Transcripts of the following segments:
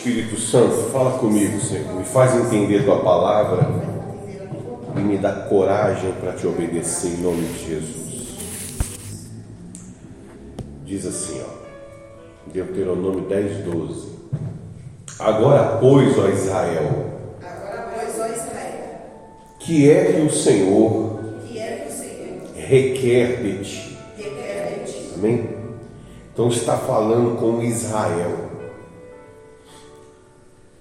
Espírito Santo, fala comigo, Senhor. Me faz entender tua palavra e me dá coragem para te obedecer em nome de Jesus. Diz assim, ó, Deuteronômio 10, 12. Agora, pois, ó Israel, Agora, pois, ó Israel, que é que o Senhor é requer de ti? Amém? Então está falando com Israel.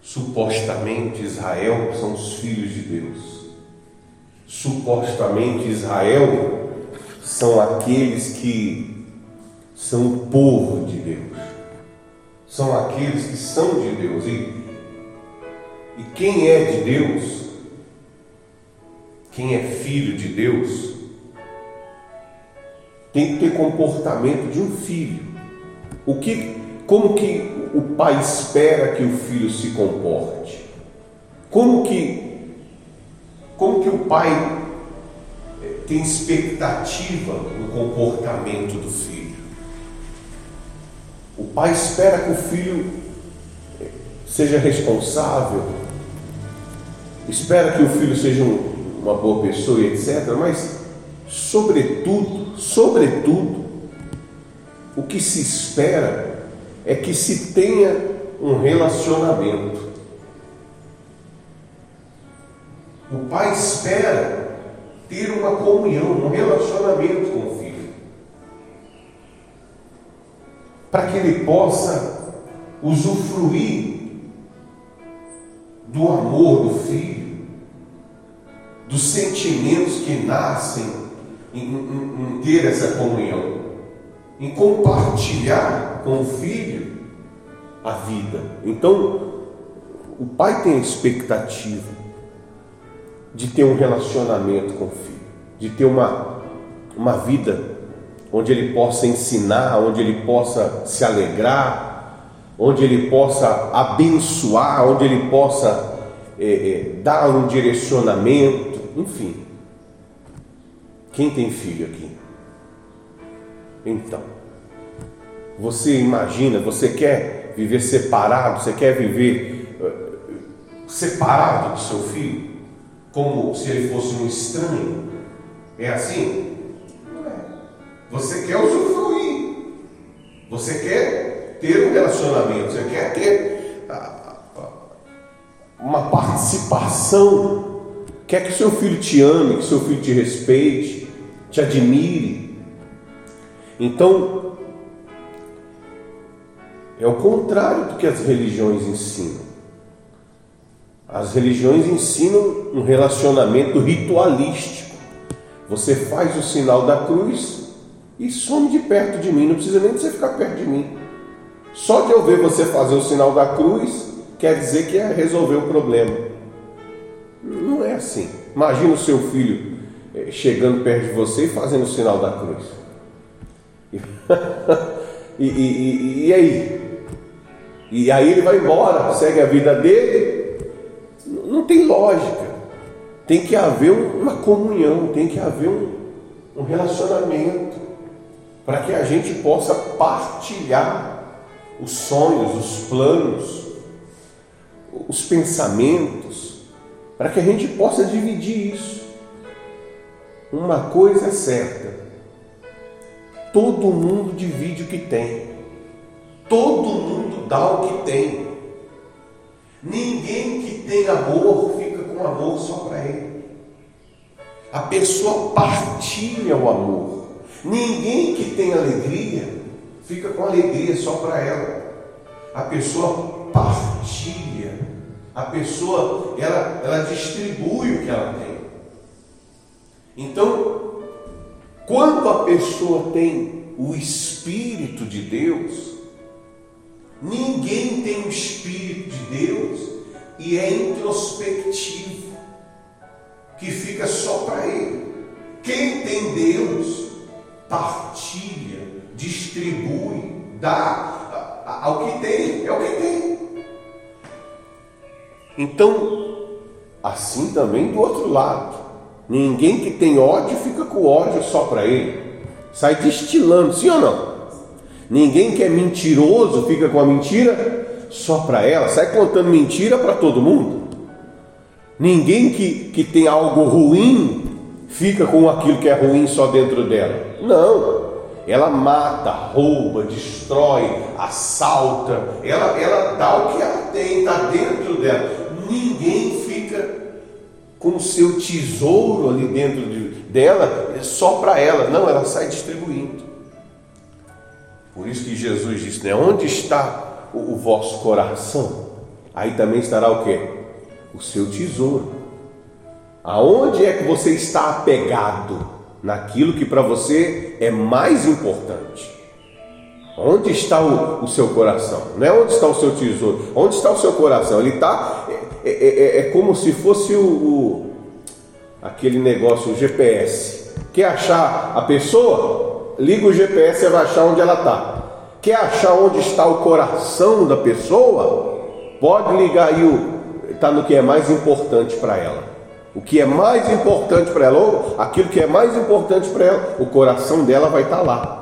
Supostamente Israel são os filhos de Deus. Supostamente Israel são aqueles que são o povo de Deus. São aqueles que são de Deus. E, e quem é de Deus, quem é filho de Deus, tem que ter comportamento de um filho. O que, como que o pai espera que o filho se comporte? Como que, como que o pai eh, tem expectativa no comportamento do filho? O pai espera que o filho eh, seja responsável, espera que o filho seja um- uma boa pessoa etc. Mas, sobretudo, sobretudo, o que se espera é que se tenha um relacionamento. O pai espera ter uma comunhão, um relacionamento com o filho, para que ele possa usufruir do amor do filho, dos sentimentos que nascem em, em- em ter essa comunhão, em compartilhar com o filho a vida. Então, o pai tem a expectativa de ter um relacionamento com o filho, de ter uma, uma vida onde ele possa ensinar, onde ele possa se alegrar, onde ele possa abençoar, onde ele possa eh, eh, dar um direcionamento, enfim. Quem tem filho aqui? Então, você imagina, você quer viver separado, você quer viver eh, separado do seu filho, como se ele fosse um estranho? É assim? Não é. Você quer usufruir, você quer ter um relacionamento, você quer ter ah, ah, uma participação, quer que seu filho te ame, que seu filho te respeite, te admire. Então, é o contrário do que as religiões ensinam. As religiões ensinam um relacionamento ritualístico. Você faz o sinal da cruz e some de perto de mim, não precisa nem de você ficar perto de mim. Só de eu ver você fazer o sinal da cruz quer dizer que é resolver o problema. Não é assim. Imagina o seu filho eh, chegando perto de você e fazendo o sinal da cruz. E, e- e- aí? E aí ele vai embora, segue a vida dele. Não tem lógica. Tem que haver um- uma comunhão, tem que haver um, um relacionamento para que a gente possa partilhar os sonhos, os planos, os pensamentos, para que a gente possa dividir isso. Uma coisa é certa: todo mundo divide o que tem, todo mundo dá o que tem. Ninguém que tem amor fica com amor só para ele. A pessoa partilha o amor. Ninguém que tem alegria fica com alegria só para ela. A pessoa partilha. A pessoa ela, ela distribui o que ela tem. Então, quando a pessoa tem o Espírito de Deus, ninguém tem o Espírito de Deus e é introspectivo, que fica só para ele. Quem tem Deus, partilha, distribui, dá ao que tem, é o que tem. Então, assim também do outro lado. Ninguém que tem ódio fica com ódio só para ele. Sai destilando, sim ou não? Ninguém que é mentiroso fica com a mentira só para ela, sai contando mentira para todo mundo. Ninguém que, que tem algo ruim fica com aquilo que é ruim só dentro dela. Não. Ela mata, rouba, destrói, assalta. Ela, ela dá o que ela tem, está dentro dela. Ninguém com o seu tesouro ali dentro de, dela só para ela. Não, ela sai distribuindo. Por isso que Jesus disse, né? Onde está o, o vosso coração? Aí também estará o quê? O seu tesouro. Aonde é que você está apegado? Naquilo que para você é mais importante. Onde está o, o, seu coração? Não é onde está o seu tesouro. Onde está o seu coração? Ele está. É, é, é, é como se fosse o, o, aquele negócio, o GPS. Quer achar a pessoa? Liga o GPS e vai achar onde ela está. Quer achar onde está o coração da pessoa? Pode ligar aí o. Está no que é mais importante para ela. O que é mais importante para ela, ou aquilo que é mais importante para ela, o coração dela vai estar tá lá.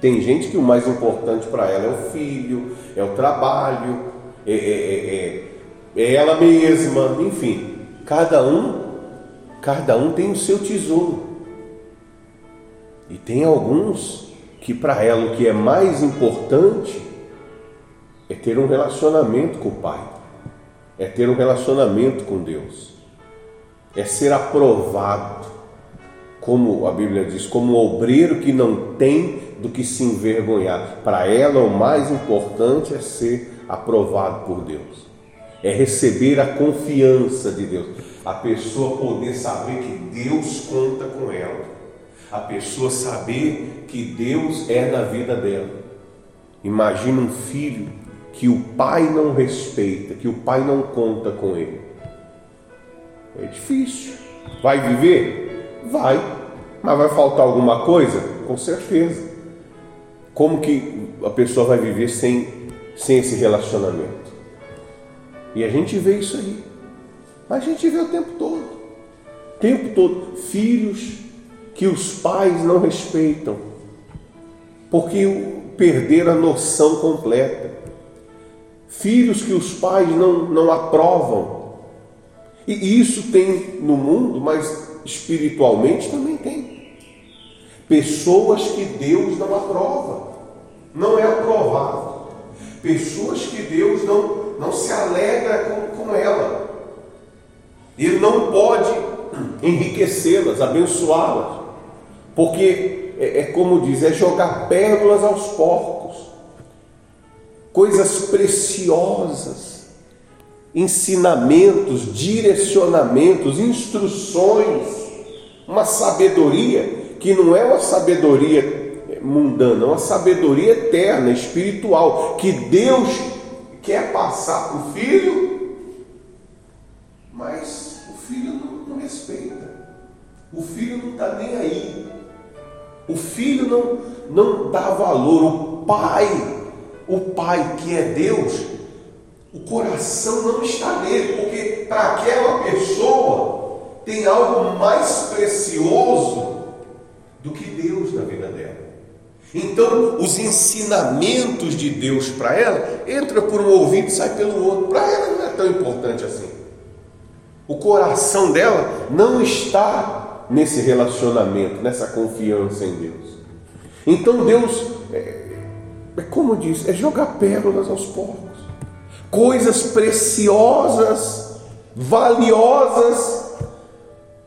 Tem gente que o mais importante para ela é o filho, é o trabalho, é, é, é, é ela mesma, enfim. Cada um, cada um tem o seu tesouro. E tem alguns que para ela o que é mais importante é ter um relacionamento com o Pai, é ter um relacionamento com Deus, é ser aprovado, como a Bíblia diz, como um obreiro que não tem do que se envergonhar. Para ela o mais importante é ser aprovado por Deus, é receber a confiança de Deus, a pessoa poder saber que Deus conta com ela a pessoa saber que Deus é na vida dela. Imagina um filho que o pai não respeita, que o pai não conta com ele. É difícil. Vai viver? Vai. Mas vai faltar alguma coisa? Com certeza. Como que a pessoa vai viver sem, sem esse relacionamento? E a gente vê isso aí. Mas a gente vê o tempo todo. O tempo todo. Filhos que os pais não respeitam, porque perderam a noção completa. Filhos que os pais não, não aprovam. E isso tem no mundo, mas espiritualmente também tem. Pessoas que Deus não aprova, não é aprovado. Pessoas que Deus não, não se alegra com, com ela. Ele não pode enriquecê-las, abençoá-las. Porque é, é como diz, é jogar pérolas aos porcos, coisas preciosas, ensinamentos, direcionamentos, instruções, uma sabedoria que não é uma sabedoria mundana, é uma sabedoria eterna, espiritual, que Deus quer passar para o filho, mas o filho não, não respeita, o filho não está nem aí. O filho não, não dá valor, o pai, o pai que é Deus, o coração não está nele, porque para aquela pessoa tem algo mais precioso do que Deus na vida dela. Então, os ensinamentos de Deus para ela entra por um ouvido e sai pelo outro. Para ela não é tão importante assim. O coração dela não está nesse relacionamento, nessa confiança em Deus. Então Deus, é, é como diz, é jogar pérolas aos porcos, coisas preciosas, valiosas,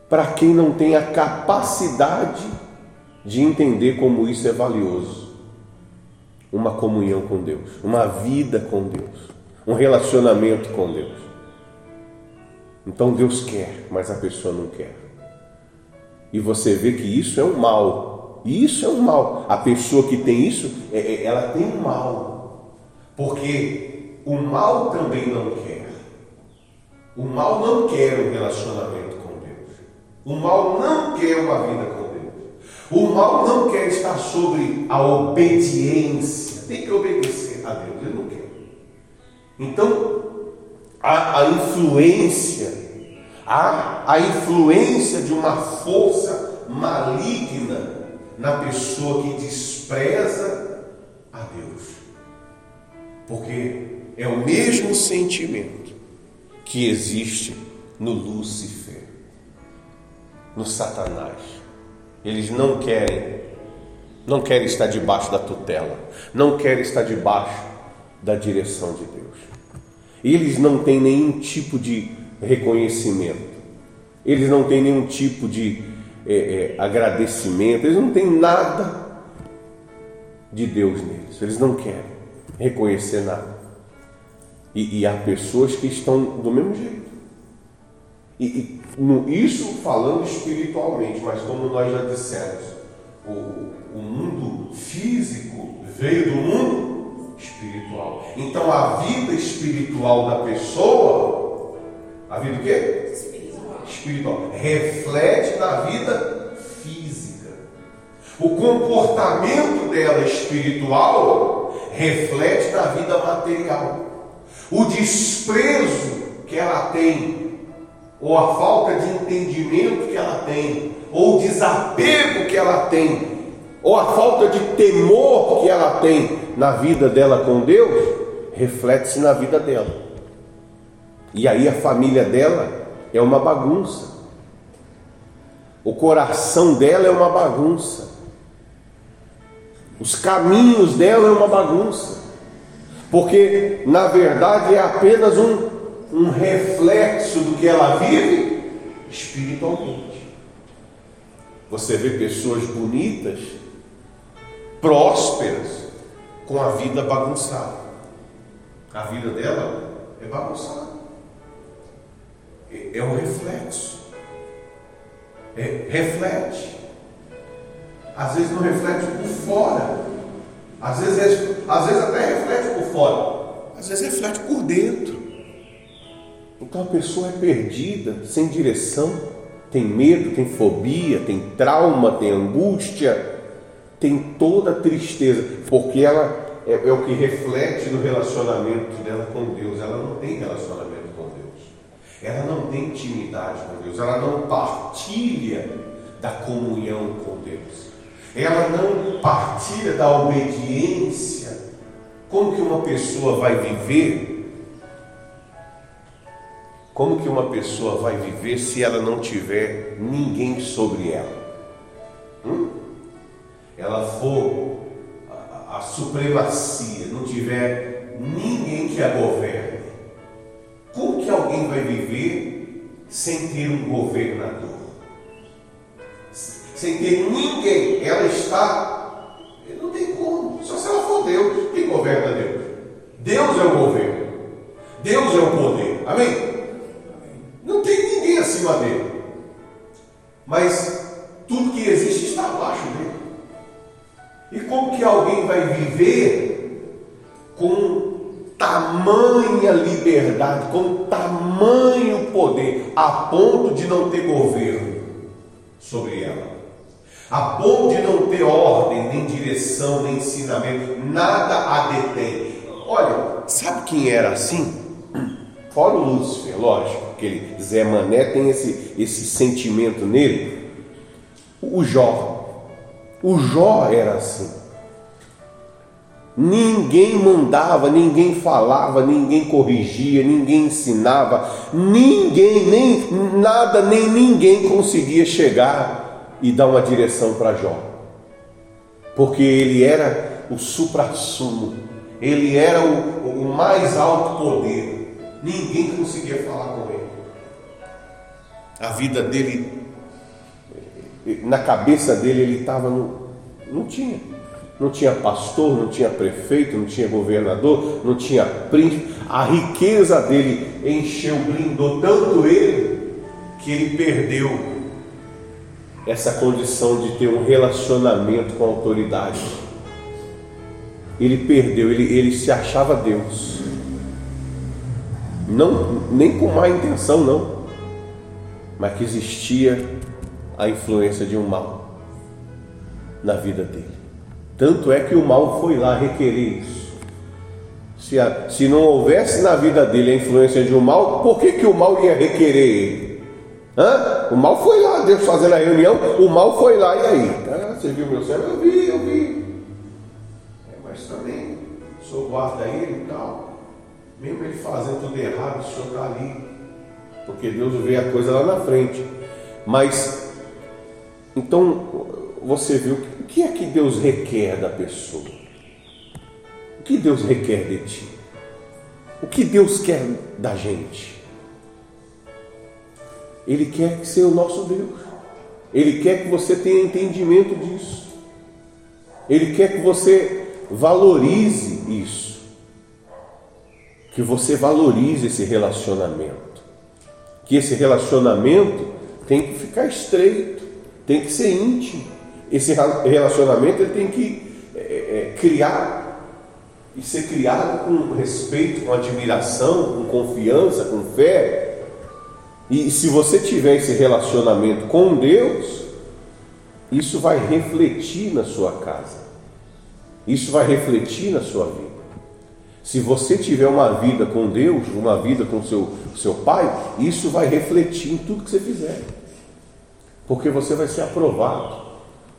para quem não tem a capacidade de entender como isso é valioso. Uma comunhão com Deus, uma vida com Deus, um relacionamento com Deus. Então Deus quer, mas a pessoa não quer. E você vê que isso é um mal. Isso é um mal. A pessoa que tem isso, é, é, ela tem um mal. Porque o mal também não quer. O mal não quer um relacionamento com Deus. O mal não quer uma vida com. O mal não quer estar sobre a obediência. Tem que obedecer a Deus. Ele não quer. Então, a, a influência Há a influência de uma força maligna na pessoa que despreza a Deus. Porque é o mesmo sentimento que existe no Lúcifer, no Satanás. Eles não querem, não querem estar debaixo da tutela, não querem estar debaixo da direção de Deus. Eles não têm nenhum tipo de reconhecimento, eles não têm nenhum tipo de é, é, agradecimento, eles não têm nada de Deus neles, eles não querem reconhecer nada. E, e há pessoas que estão do mesmo jeito. E, e no, isso falando espiritualmente, mas como nós já dissemos, o, o mundo físico veio do mundo espiritual. Então a vida espiritual da pessoa, a vida o quê? Espiritual. espiritual reflete na vida física. O comportamento dela espiritual reflete na vida material. O desprezo que ela tem ou a falta de entendimento que ela tem, ou o desapego que ela tem, ou a falta de temor que ela tem na vida dela com Deus, reflete-se na vida dela. E aí a família dela é uma bagunça. O coração dela é uma bagunça. Os caminhos dela é uma bagunça. Porque na verdade é apenas um um reflexo do que ela vive espiritualmente. Você vê pessoas bonitas, prósperas, com a vida bagunçada. A vida dela é bagunçada. É, é um reflexo. É, reflete. Às vezes não reflete por fora. Às vezes, às vezes até reflete por fora. Às vezes reflete por dentro. Então a pessoa é perdida, sem direção, tem medo, tem fobia, tem trauma, tem angústia, tem toda a tristeza, porque ela é, é, o que reflete no relacionamento dela com Deus. Ela não tem relacionamento com Deus, ela não tem intimidade com Deus, ela não partilha da comunhão com Deus, ela não partilha da obediência. Como que uma pessoa vai viver como que uma pessoa vai viver se ela não tiver ninguém sobre ela? Hum? Ela for a, a supremacia, não tiver ninguém que a governe. Como que alguém vai viver sem ter um governador? Sem ter ninguém. Ela está. Não tem como. Só se ela for Deus. Quem governa Deus? Deus é o governo. Deus é o poder. Amém? Não tem ninguém acima dele. Mas tudo que existe está abaixo dele. E como que alguém vai viver com tamanha liberdade, com tamanho poder, a ponto de não ter governo sobre ela? A ponto de não ter ordem, nem direção, nem ensinamento, nada a detém. Olha, sabe quem era assim? Fora o Lúcifer, lógico, aquele Zé Mané tem esse, esse sentimento nele. O Jó. O Jó era assim. Ninguém mandava, ninguém falava, ninguém corrigia, ninguém ensinava, ninguém, nem nada, nem ninguém conseguia chegar e dar uma direção para Jó. Porque ele era o supra-sumo, ele era o, o mais alto poder. Ninguém conseguia falar com ele. A vida dele, na cabeça dele, ele estava no. Não tinha. Não tinha pastor, não tinha prefeito, não tinha governador, não tinha príncipe. A riqueza dele encheu, blindou tanto ele, que ele perdeu essa condição de ter um relacionamento com a autoridade. Ele perdeu, ele, ele se achava Deus. Não, nem com má intenção, não. Mas que existia a influência de um mal na vida dele. Tanto é que o mal foi lá requerer isso. Se, a, se não houvesse na vida dele a influência de um mal, por que, que o mal ia requerer ele? Hã? O mal foi lá, Deus fazendo a reunião, o mal foi lá, e aí? Ah, você viu meu céu? Eu vi, eu vi. É, mas também sou guarda ele e tal. Mesmo ele fazendo tudo errado, o senhor está ali. Porque Deus vê a coisa lá na frente. Mas, então, você viu o que é que Deus requer da pessoa? O que Deus requer de ti? O que Deus quer da gente? Ele quer ser o nosso Deus. Ele quer que você tenha entendimento disso. Ele quer que você valorize isso. Que você valorize esse relacionamento. Que esse relacionamento tem que ficar estreito, tem que ser íntimo. Esse relacionamento ele tem que é, é, criar e ser criado com respeito, com admiração, com confiança, com fé. E se você tiver esse relacionamento com Deus, isso vai refletir na sua casa. Isso vai refletir na sua vida. Se você tiver uma vida com Deus, uma vida com seu seu pai, isso vai refletir em tudo que você fizer. Porque você vai ser aprovado,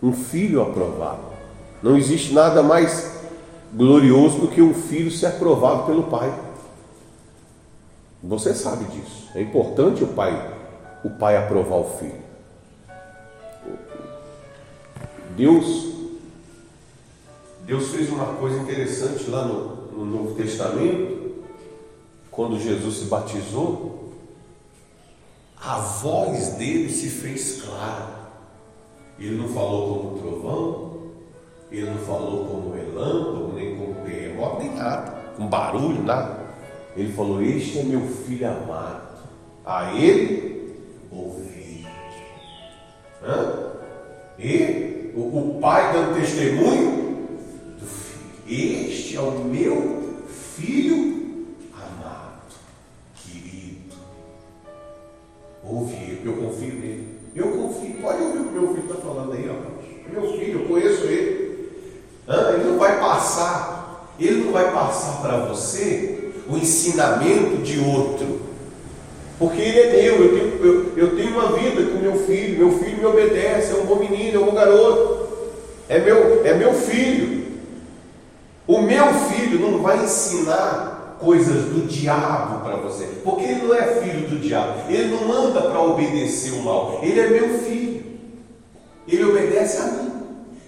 um filho aprovado. Não existe nada mais glorioso do que um filho ser aprovado pelo pai. Você sabe disso. É importante o pai, o pai aprovar o filho. Deus, Deus fez uma coisa interessante lá no, no Novo Testamento, quando Jesus se batizou, a voz dele se fez clara. Ele não falou como trovão, ele não falou como relâmpago, nem como terremoto, nem nada, com barulho, nada. Ele falou: Este é meu filho amado, a ele ouvi. Hã? E o, o pai dando testemunho Este é o meu filho amado, querido. Ouve eu confio nele. Eu confio, pode ouvir o que meu filho está falando aí, ó. Meu filho, eu conheço ele. Ele não vai passar, ele não vai passar para você o ensinamento de outro. Porque ele é meu, eu tenho, eu, eu tenho uma vida com meu filho, meu filho me obedece, é um bom menino, é um bom garoto, é meu, é meu filho. O meu filho não vai ensinar coisas do diabo para você, porque ele não é filho do diabo, ele não manda para obedecer o mal, ele é meu filho, ele obedece a mim.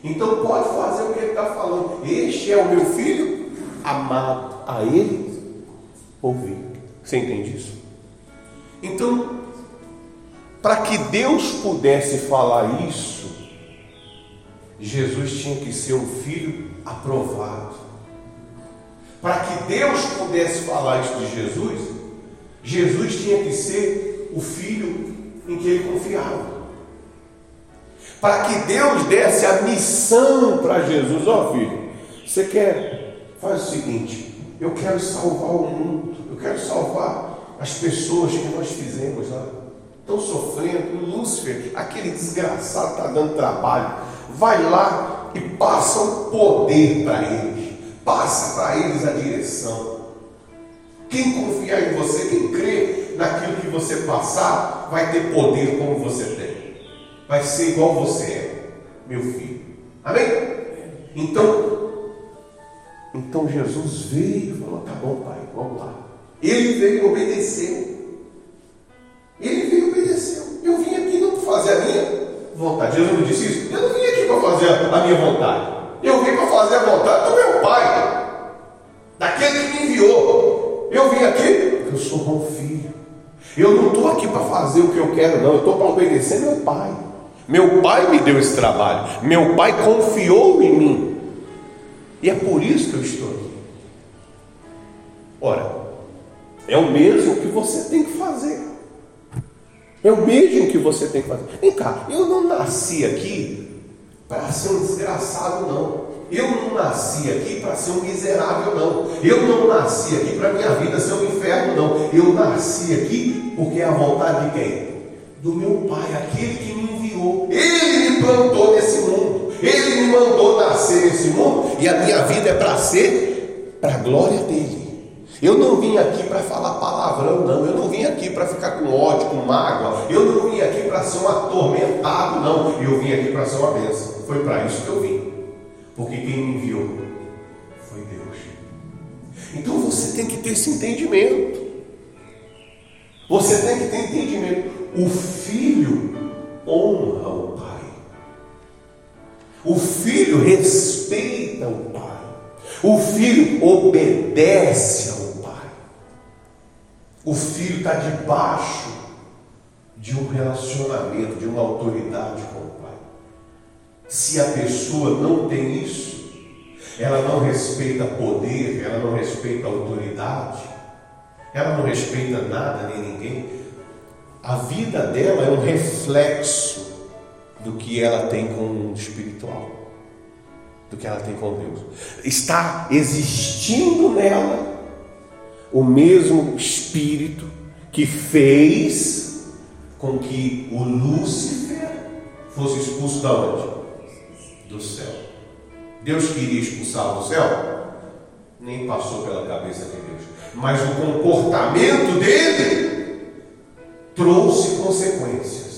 Então pode fazer o que ele está falando. Este é o meu filho amado. A ele ouvir. Você entende isso? Então, para que Deus pudesse falar isso, Jesus tinha que ser um filho aprovado. Para que Deus pudesse falar isso de Jesus, Jesus tinha que ser o filho em que ele confiava para que Deus desse a missão para Jesus. Ó oh, filho, você quer? Faz o seguinte: eu quero salvar o mundo, eu quero salvar as pessoas que nós fizemos lá. Estão sofrendo, Lúcifer, aquele desgraçado está dando trabalho. Vai lá e passa o poder para eles, passa para eles a direção. Quem confiar em você, quem crê naquilo que você passar, vai ter poder como você tem vai ser igual você é, meu filho. Amém? Então, então Jesus veio e falou: tá bom, pai, vamos lá. Ele veio e obedeceu. Ele veio e obedeceu. Eu vim aqui não para fazer a minha vontade. Jesus não disse isso? Eu não vim aqui para fazer a minha vontade. Eu vim para fazer a vontade do meu pai, daquele que me enviou. Eu vim aqui eu sou bom filho. Eu não estou aqui para fazer o que eu quero, não. Eu estou para obedecer meu pai. Meu pai me deu esse trabalho. Meu pai confiou em mim. E é por isso que eu estou aqui. Ora, é o mesmo que você tem que fazer. É o mesmo que você tem que fazer. Vem cá, eu não nasci aqui para ser um desgraçado, não. Eu não nasci aqui para ser um miserável, não. Eu não nasci aqui para minha vida ser um inferno, não. Eu nasci aqui porque é a vontade de quem? Do meu Pai, aquele que me enviou. Ele me plantou nesse mundo. Ele me mandou nascer nesse mundo. E a minha vida é para ser para a glória dele. Eu não vim aqui para falar palavrão, não. Eu não vim aqui para ficar com ódio, com mágoa. Eu não vim aqui para ser um atormentado, não. Eu vim aqui para ser uma bênção. Foi para isso que eu vim. Porque quem me enviou foi Deus. Então você tem que ter esse entendimento. Você tem que ter entendimento. O filho honra o pai. O filho respeita o pai. O filho obedece ao pai. O filho está debaixo de um relacionamento, de uma autoridade com o. Se a pessoa não tem isso, ela não respeita poder, ela não respeita autoridade, ela não respeita nada nem ninguém. A vida dela é um reflexo do que ela tem com o mundo espiritual, do que ela tem com Deus. Está existindo nela o mesmo espírito que fez com que o Lúcifer fosse expulso da onde? Do céu. Deus queria expulsá-lo do céu? Nem passou pela cabeça de Deus. Mas o comportamento dele trouxe consequências.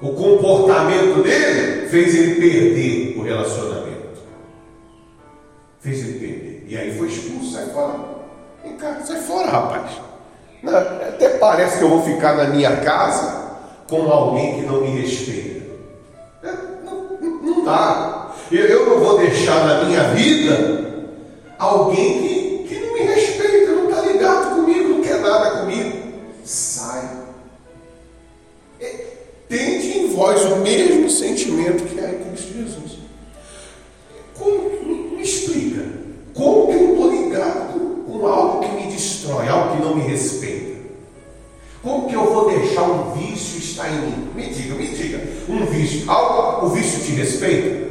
O comportamento dele fez ele perder o relacionamento. Fez ele perder. E aí foi expulso, sai fora. Vem cá, sai fora, rapaz. Até parece que eu vou ficar na minha casa com alguém que não me respeita. É, não dá. Eu não vou deixar na minha vida alguém que, que não me respeita, não está ligado comigo, não quer nada comigo. Sai. É, tente em vós o mesmo sentimento que há em Cristo Jesus. Como, me explica, como que eu estou ligado com algo que me destrói, algo que não me respeita? Como que eu vou deixar um vício estar em mim? Me diga, me diga. Um vício. Algo, o vício te respeita?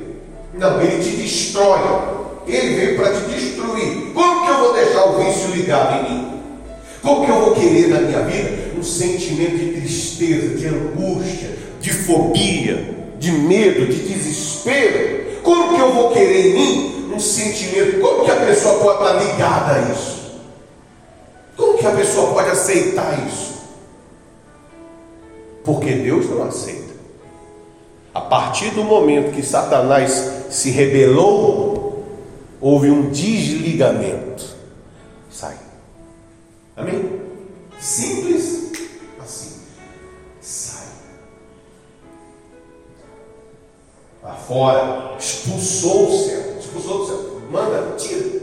Não, ele te destrói. Ele veio para te destruir. Como que eu vou deixar o vício ligado em mim? Como que eu vou querer na minha vida um sentimento de tristeza, de angústia, de fobia, de medo, de desespero? Como que eu vou querer em mim um sentimento? Como que a pessoa pode estar ligada a isso? Como que a pessoa pode aceitar isso? Porque Deus não aceita. A partir do momento que Satanás se rebelou, houve um desligamento. Sai. Amém? Simples assim. Sai. Para fora. Expulsou o céu. Expulsou do céu. Manda, tira.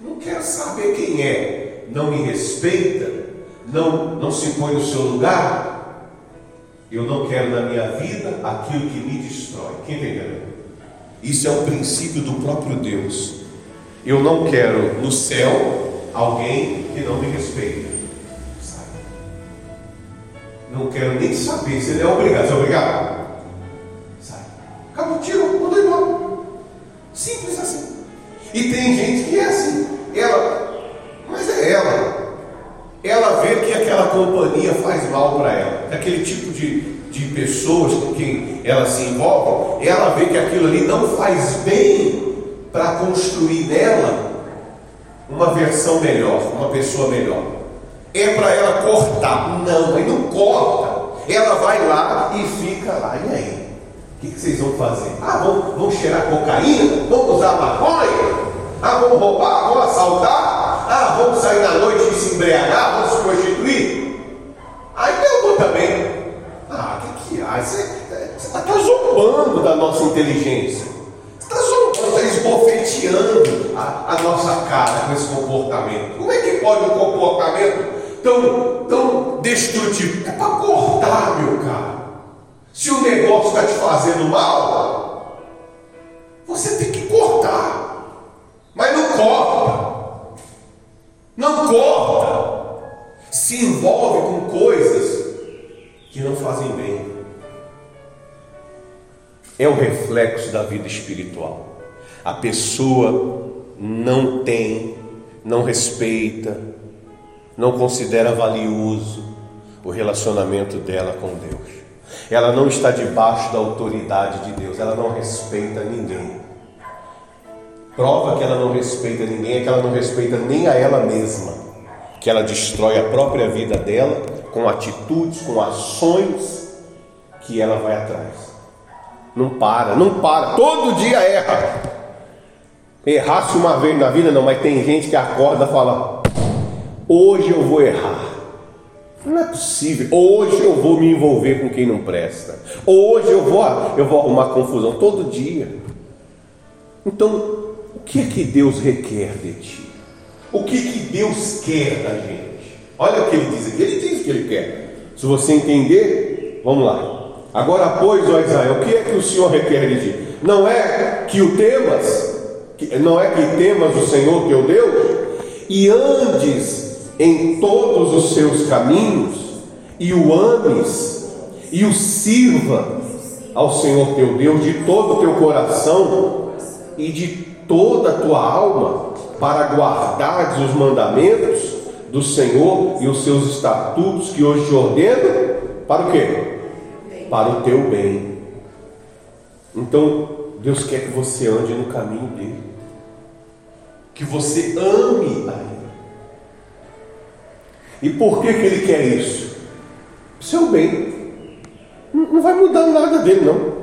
Não quero saber quem é. Não me respeita. Não, não se põe no seu lugar. Eu não quero na minha vida aquilo que me destrói. Quem entendeu? Isso é o princípio do próprio Deus. Eu não quero no céu alguém que não me respeita. Sai. Não quero nem saber se ele é obrigado. Você é obrigado? Sai. Acabou, tirou, mandou embora. Simples assim. E tem gente que é assim. Ela, mas é ela ela vê que aquela companhia faz mal para ela, aquele tipo de, de pessoas com quem ela se envolve, ela vê que aquilo ali não faz bem para construir nela uma versão melhor, uma pessoa melhor. É para ela cortar. Não, aí não corta. Ela vai lá e fica lá. E aí? O que, que vocês vão fazer? Ah, vão, vão cheirar cocaína? Vão usar maconha? Ah, vamos roubar? Vamos assaltar? Ah, vamos sair na noite e se embriagar, vamos se prostituir. Aí vou também. Ah, o que, que há? Você está tá zombando da nossa inteligência. Você está zombando, está esbofeteando a, a nossa cara com esse comportamento. Como é que pode um comportamento tão, tão destrutivo? É para cortar, meu cara. Se o negócio está te fazendo mal, você tem que cortar. Mas não corta. Não corta. Se envolve com coisas que não fazem bem. É o reflexo da vida espiritual. A pessoa não tem, não respeita, não considera valioso o relacionamento dela com Deus. Ela não está debaixo da autoridade de Deus, ela não respeita ninguém. Prova que ela não respeita ninguém é que ela não respeita nem a ela mesma, que ela destrói a própria vida dela com atitudes, com ações que ela vai atrás. Não para, não para, todo dia erra. Errasse uma vez na vida, não, mas tem gente que acorda e fala: Hoje eu vou errar. Não é possível. Hoje eu vou me envolver com quem não presta. Hoje eu vou, eu vou arrumar confusão todo dia. Então, o que é que Deus requer de ti? O que, que Deus quer da gente? Olha o que ele diz aqui. Ele diz o que ele quer. Se você entender, vamos lá. Agora, pois, ó Israel, o que é que o Senhor requer de ti? Não é que o temas, não é que temas o Senhor teu Deus e andes em todos os seus caminhos e o ames e o sirva ao Senhor teu Deus de todo o teu coração e de toda a tua alma para guardares os mandamentos do Senhor e os seus estatutos que hoje te ordeno para o quê? Para o teu bem. Então, Deus quer que você ande no caminho dele. Que você ame a ele. E por que, que ele quer isso? Seu bem. Não vai mudar nada dele, não.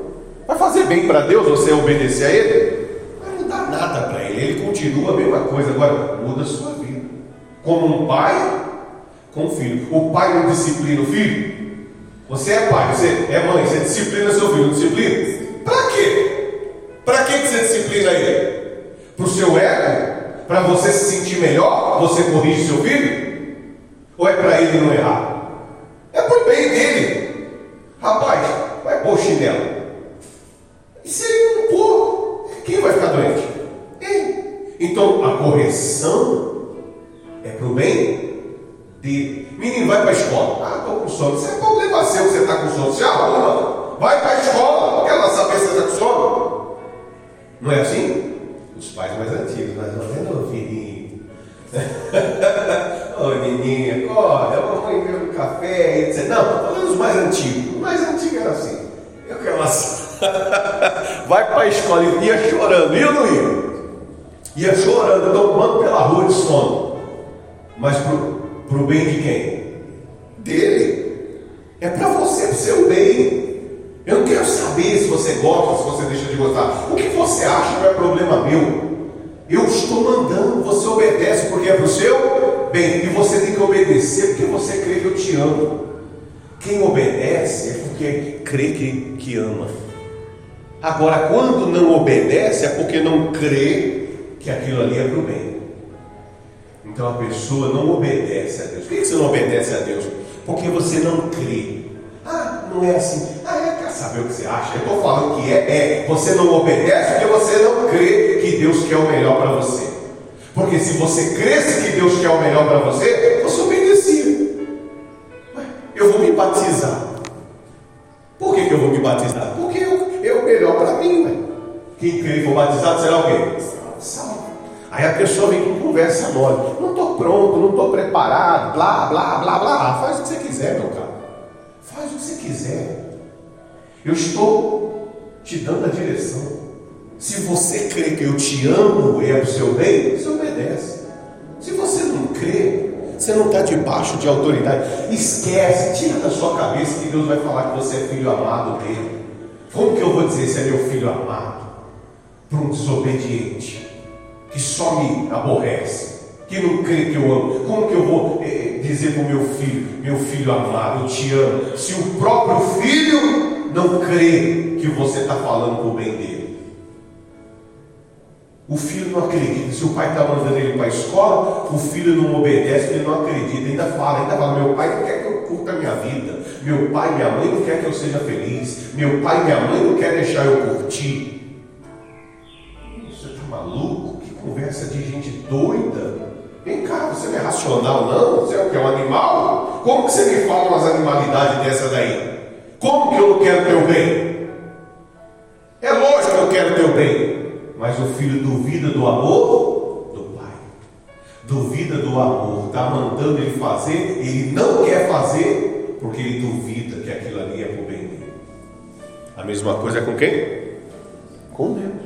Vai fazer bem para Deus você obedecer a ele? Não vai mudar nada para continua a mesma coisa. Agora, muda a sua vida. Como um pai com um filho. O pai não disciplina o filho? Você é pai, você é mãe, você disciplina seu filho, disciplina? Para quê? Para que você disciplina ele? Para o seu ego? Para você se sentir melhor? Você corrige seu filho? Ou é para ele não errar? É para o bem dele. Rapaz, vai pôr chinelo. E se ele não pôr, quem vai ficar doente? Então a correção é para o bem dele. Menino, vai para a escola. Ah, estou com sono. Isso é problema seu que você está com sono. Se arruma. Vai para a escola. Quer lá saber se você está com sono? Não é assim? Os pais mais antigos, mas não é não, filhinho. Ô menininha, acorda, mamãe deu um café, etc. Não, os mais antigos. Os mais antigos era assim. Eu quero assim. Vai para a escola e ia chorando, ou não ia? Ia chorando, tomando pela rua de sono. Mas para o bem de quem? Dele. É para você, para o seu bem. Eu não quero saber se você gosta, se você deixa de gostar. O que você acha não é problema meu. Eu estou mandando, você obedece porque é para o seu bem. E você tem que obedecer porque você crê que eu te amo. Quem obedece é porque crê que, que ama. Agora, quando não obedece, é porque não crê que aquilo ali é para o bem. Então a pessoa não obedece a Deus. Por que você não obedece a Deus? Porque você não crê. Ah, não é assim. Ah, é, quer saber o que você acha? Eu estou falando que é, é. Você não obedece porque você não crê que Deus quer o melhor para você. Porque se você cresce que Deus quer o melhor para você, você obedecia. Ué, eu vou me batizar. Por que, que eu vou me batizar? Porque eu, é o melhor para mim. Ué. Quem crê e for batizado será o quê? Aí a pessoa vem com conversa mole. Não estou pronto, não estou preparado, blá, blá, blá, blá. Faz o que você quiser, meu cara. Faz o que você quiser. Eu estou te dando a direção. Se você crê que eu te amo e é o seu bem, você obedece. Se você não crê, você não está debaixo de autoridade. Esquece, tira da sua cabeça que Deus vai falar que você é filho amado dele. Como que eu vou dizer se é meu filho amado? Para um desobediente, que só me aborrece, que não crê que eu amo. Como que eu vou eh, dizer para o meu filho, meu filho amado, eu te amo, se o próprio filho não crê que você está falando por bem dele? O filho não acredita. Se o pai está mandando ele para a escola, o filho não obedece, ele não acredita. Ainda fala, ainda fala, meu pai não quer que eu curta a minha vida. Meu pai e minha mãe não quer que eu seja feliz. Meu pai e minha mãe não quer deixar eu curtir. Conversa de gente doida. Vem cá, você não é racional não? Você é o que? É um animal? Como que você me fala umas animalidades dessa daí? Como que eu não quero teu bem? É lógico que eu quero teu bem. Mas o filho duvida do amor do pai. Duvida do amor. Está mandando ele fazer, ele não quer fazer, porque ele duvida que aquilo ali é para o bem dele. A mesma coisa é com quem? Com Deus.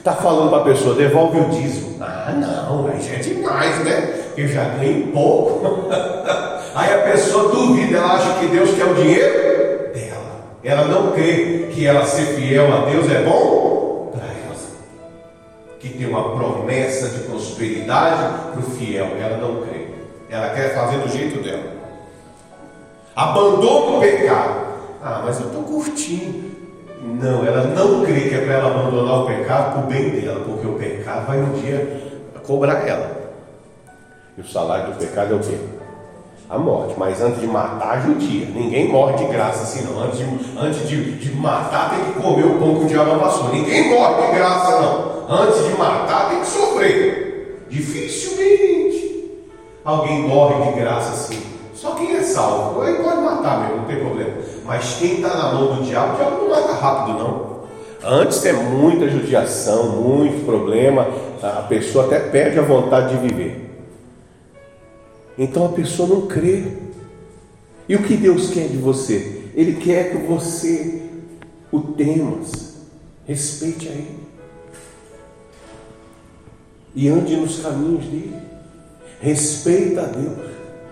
Está falando para a pessoa, devolve o dízimo. Ah, não, já é demais, né? Eu já ganhei pouco. aí a pessoa duvida, ela acha que Deus quer o dinheiro dela. Ela não crê que ela ser fiel a Deus é bom que tem uma promessa de prosperidade para o fiel. Ela não crê. Ela quer fazer do jeito dela. Abandona o pecado. Ah, mas eu estou curtindo. Não, ela não crê que é para ela abandonar o pecado para o bem dela, porque o pecado vai um dia cobrar ela. E o salário do pecado é o quê? A morte. Mas antes de matar, judia. Ninguém morre de graça assim, não. Antes de, antes de, de matar, tem que comer o pão que o diabo amassou. Ninguém morre de graça, não. Antes de matar, tem que sofrer. Dificilmente alguém morre de graça assim. Só quem é salvo. Ele pode matar mesmo, não tem problema. Mas quem está na mão do diabo, o diabo não mata rápido, não. Antes é muita judiação, muito problema, a pessoa até perde a vontade de viver. Então a pessoa não crê. E o que Deus quer de você? Ele quer que você o temas, respeite a Ele e ande nos caminhos dele. Respeita a Deus.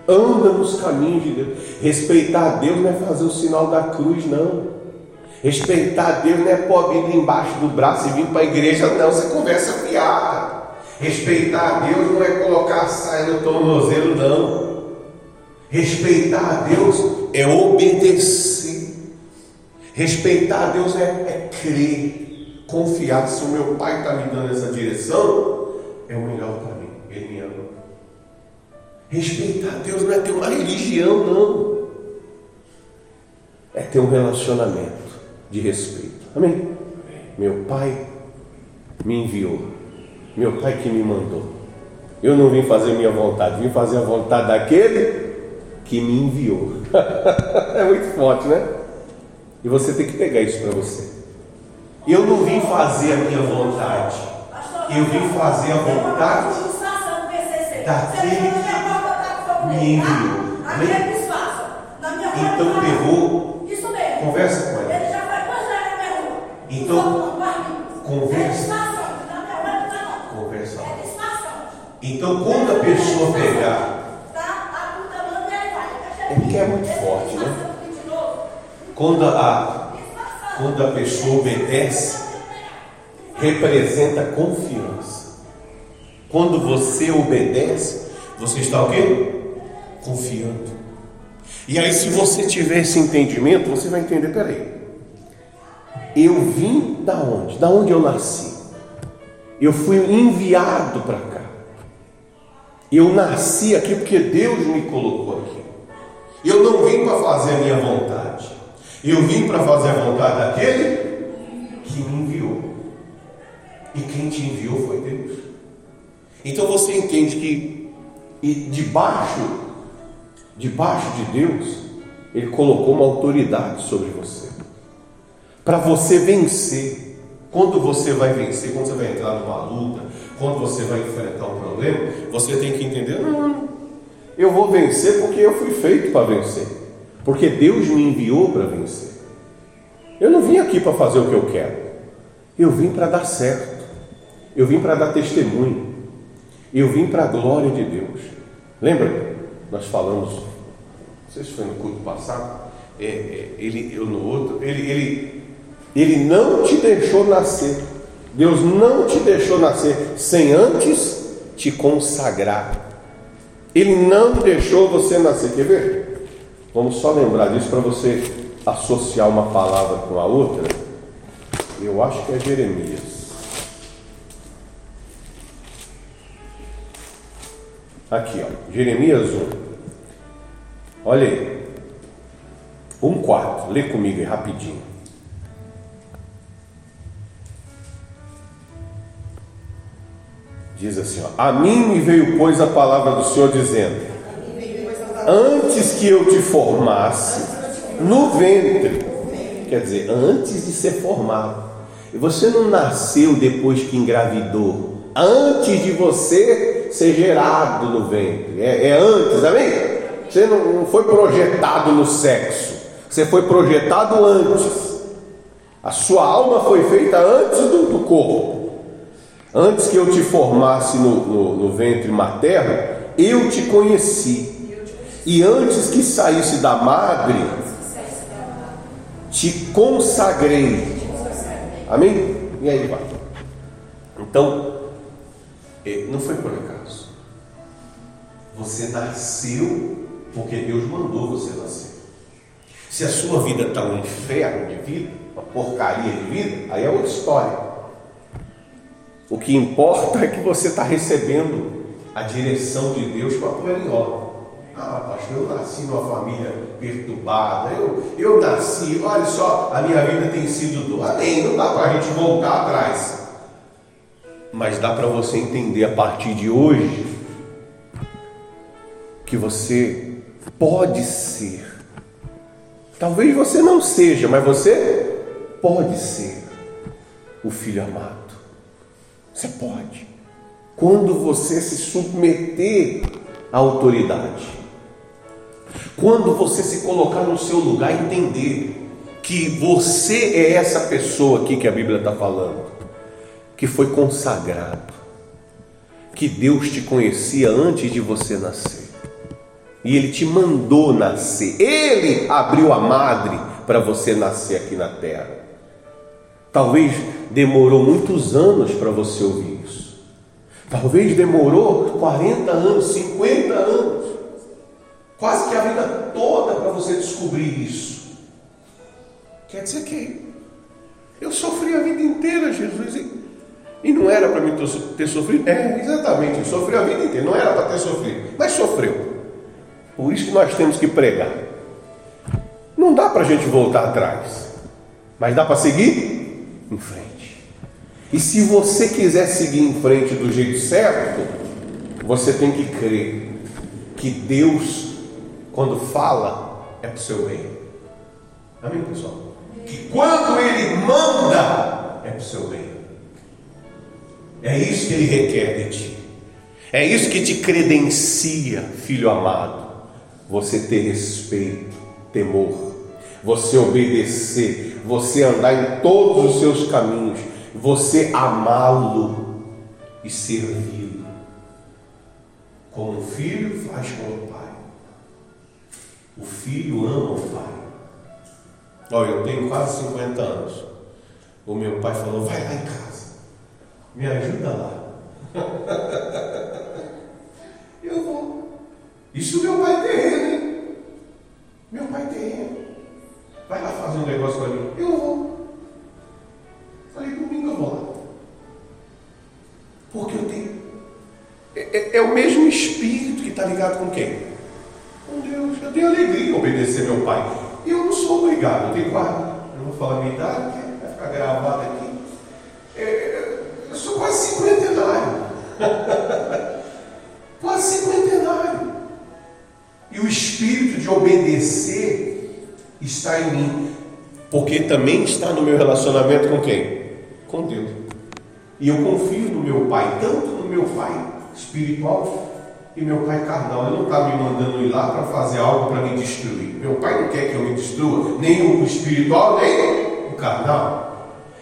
Anda nos caminhos de Deus. Respeitar a Deus não é fazer o sinal da cruz, não. Respeitar a Deus não é pôr a Bíblia embaixo do braço e vir para a igreja, não. Você conversa fiada. Respeitar a Deus não é colocar a saia no tornozelo, não. Respeitar a Deus é obedecer. Respeitar a Deus é, é crer, confiar. Se o meu pai está me dando essa direção, é o melhor para mim. Respeitar Deus não é ter uma religião, não. É ter um relacionamento de respeito. Amém? Meu pai me enviou. Meu pai que me mandou. Eu não vim fazer minha vontade, vim fazer a vontade daquele que me enviou. é muito forte, né? E você tem que pegar isso para você. Eu não vim fazer a minha vontade. Eu vim fazer a vontade daquele que me enviou. Amém? Então pegou, conversa com ele. Então, conversa. Conversa. Então, quando a pessoa pegar, é porque é muito forte, né? Quando a, quando a pessoa obedece, representa confiança. Quando você obedece, você está o quê? Confiando. E aí, se você tiver esse entendimento, você vai entender, peraí. Eu vim da onde? Da onde eu nasci? Eu fui enviado para cá. Eu nasci aqui porque Deus me colocou aqui. Eu não vim para fazer a minha vontade. Eu vim para fazer a vontade daquele que me enviou. E quem te enviou foi Deus. Então você entende que debaixo, debaixo de Deus, Ele colocou uma autoridade sobre você. Para você vencer. Quando você vai vencer, quando você vai entrar numa luta, quando você vai enfrentar um problema, você tem que entender, não, eu vou vencer porque eu fui feito para vencer. Porque Deus me enviou para vencer. Eu não vim aqui para fazer o que eu quero. Eu vim para dar certo. Eu vim para dar testemunho. Eu vim para a glória de Deus. Lembra? Nós falamos, não sei se foi no culto passado, é, é, ele, eu no outro, ele, ele, ele não te deixou nascer. Deus não te deixou nascer sem antes te consagrar. Ele não deixou você nascer. Quer ver? Vamos só lembrar disso para você associar uma palavra com a outra. Eu acho que é Jeremias. Aqui, ó, Jeremias 1. Olha aí. 1,4. Lê comigo aí rapidinho. Diz assim: ó, A mim me veio, pois, a palavra do Senhor dizendo: Antes que eu te formasse no ventre, quer dizer, antes de ser formado, você não nasceu depois que engravidou, antes de você ser gerado no ventre, é, é antes, amém? Você não, não foi projetado no sexo, você foi projetado antes. A sua alma foi feita antes do, do corpo. Antes que eu te formasse no, no, no, ventre materno, eu te conheci. E antes que saísse da madre, te consagrei. Amém? E aí vai. Então, É, não foi por acaso. Você nasceu porque Deus mandou você nascer. Se a sua vida está um inferno de vida, uma porcaria de vida, aí é outra história. O que importa é que você está recebendo a direção de Deus para pôr em ordem. Ah, pastor, eu nasci numa família perturbada, eu, eu nasci, olha só, a minha vida tem sido do Amém, não dá para a gente voltar atrás. Mas dá para você entender a partir de hoje que você pode ser. Talvez você não seja, mas você pode ser o filho amado. Você pode. Quando você se submeter à autoridade. Quando você se colocar no seu lugar e entender que você é essa pessoa aqui que a Bíblia está falando, que foi consagrado, que Deus te conhecia antes de você nascer, e Ele te mandou nascer, Ele abriu a madre para você nascer aqui na terra. Talvez demorou muitos anos para você ouvir isso. Talvez demorou 40 anos, 50 anos. Quase que a vida toda para você descobrir isso. Quer dizer que eu sofri a vida inteira, Jesus, e, e não era para mim ter sofrido? É, exatamente, sofri a vida inteira, não era para ter sofrido, mas sofreu. Por isso que nós temos que pregar. Não dá para a gente voltar atrás, mas dá para seguir em frente. E se você quiser seguir em frente do jeito certo, você tem que crer que Deus, quando fala, é para o seu bem. Amém, pessoal? Que quando Ele manda, é para o seu bem. É isso que Ele requer de ti. É isso que te credencia, filho amado, você ter respeito, temor, você obedecer, você andar em todos os seus caminhos, você amá-lo e servi-lo. Como o filho faz com o pai. O filho ama o pai. Olha, eu tenho quase 50 anos. O meu pai falou: vai lá em casa, me ajuda lá. eu vou. Isso meu pai terreno, hein? Meu pai terreno. Vai lá fazer um negócio para mim. Eu vou. Falei, domingo eu vou lá. Porque eu tenho. É, é, é o mesmo espírito que está ligado com quem? Com Deus. Eu tenho alegria em obedecer meu pai. E eu não sou obrigado. Eu tenho quase. Eu vou falar a minha idade, vai ficar gravado aqui. É, eu sou quase cinquentenário. quase cinquentenário. E o espírito de obedecer está em mim, porque também está no meu relacionamento com quem? Com Deus. E eu confio no meu Pai, tanto no meu Pai espiritual e meu Pai carnal. Ele não está me mandando ir lá para fazer algo para me destruir. Meu Pai não quer que eu me destrua, nem o espiritual, nem o carnal.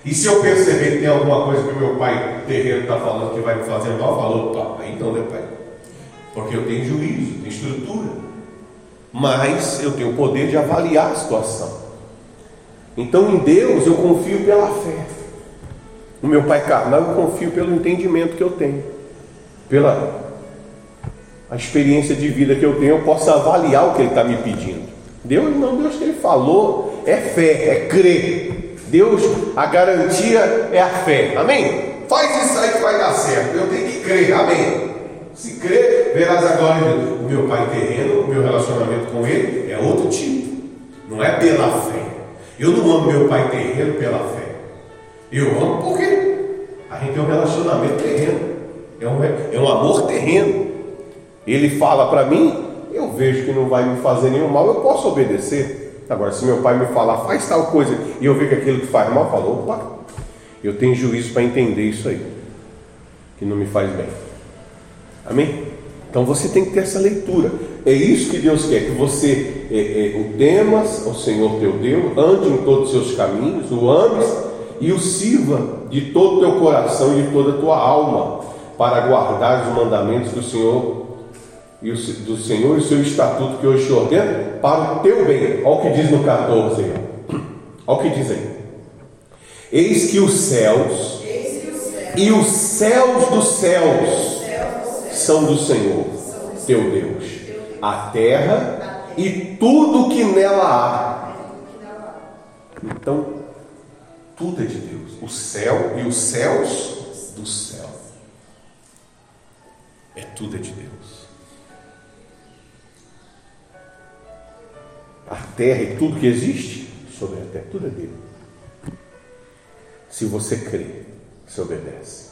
E se eu perceber que tem alguma coisa que meu pai terreno está falando que vai me fazer mal, falou, opa, então, né, pai? Porque eu tenho juízo, tenho estrutura mas eu tenho o poder de avaliar a situação. Então em Deus eu confio pela fé. No meu pai carnal eu confio pelo entendimento que eu tenho, pela a experiência de vida que eu tenho, eu posso avaliar o que ele está me pedindo. Deus não, Deus que ele falou é fé, é crer. Deus, a garantia é a fé. Amém? Faz isso aí que vai dar certo. Eu tenho que crer. Amém. Se crer, verás a glória de Deus. O meu pai terreno, o meu relacionamento com ele é outro tipo. Não é pela fé. Eu não amo meu pai terreno pela fé. Eu amo porque a gente tem um relacionamento terreno. É um, é um amor terreno. Ele fala para mim, eu vejo que não vai me fazer nenhum mal, eu posso obedecer. Agora, se meu pai me falar, faz tal coisa, e eu ver que aquilo que faz mal, falou, opa, eu tenho juízo para entender isso aí, que não me faz bem. Amém? Então você tem que ter essa leitura. É isso que Deus quer, que você é, é, o temas ao Senhor teu Deus, ande em todos os seus caminhos, o ames e o sirva de todo o teu coração e de toda a tua alma, para guardar os mandamentos do Senhor e o, do Senhor e o seu estatuto que hoje te ordena para o teu bem. Olha o que diz no 14 aí. Olha o que diz aí. Eis que os céus, Eis que os céus e os céus dos céus são do Senhor, teu Deus, a terra e tudo que nela há. Então, tudo é de Deus. O céu e os céus do céu. É tudo é de Deus. A terra e tudo que existe sobre a terra, tudo é dele. Se você crê, você obedece.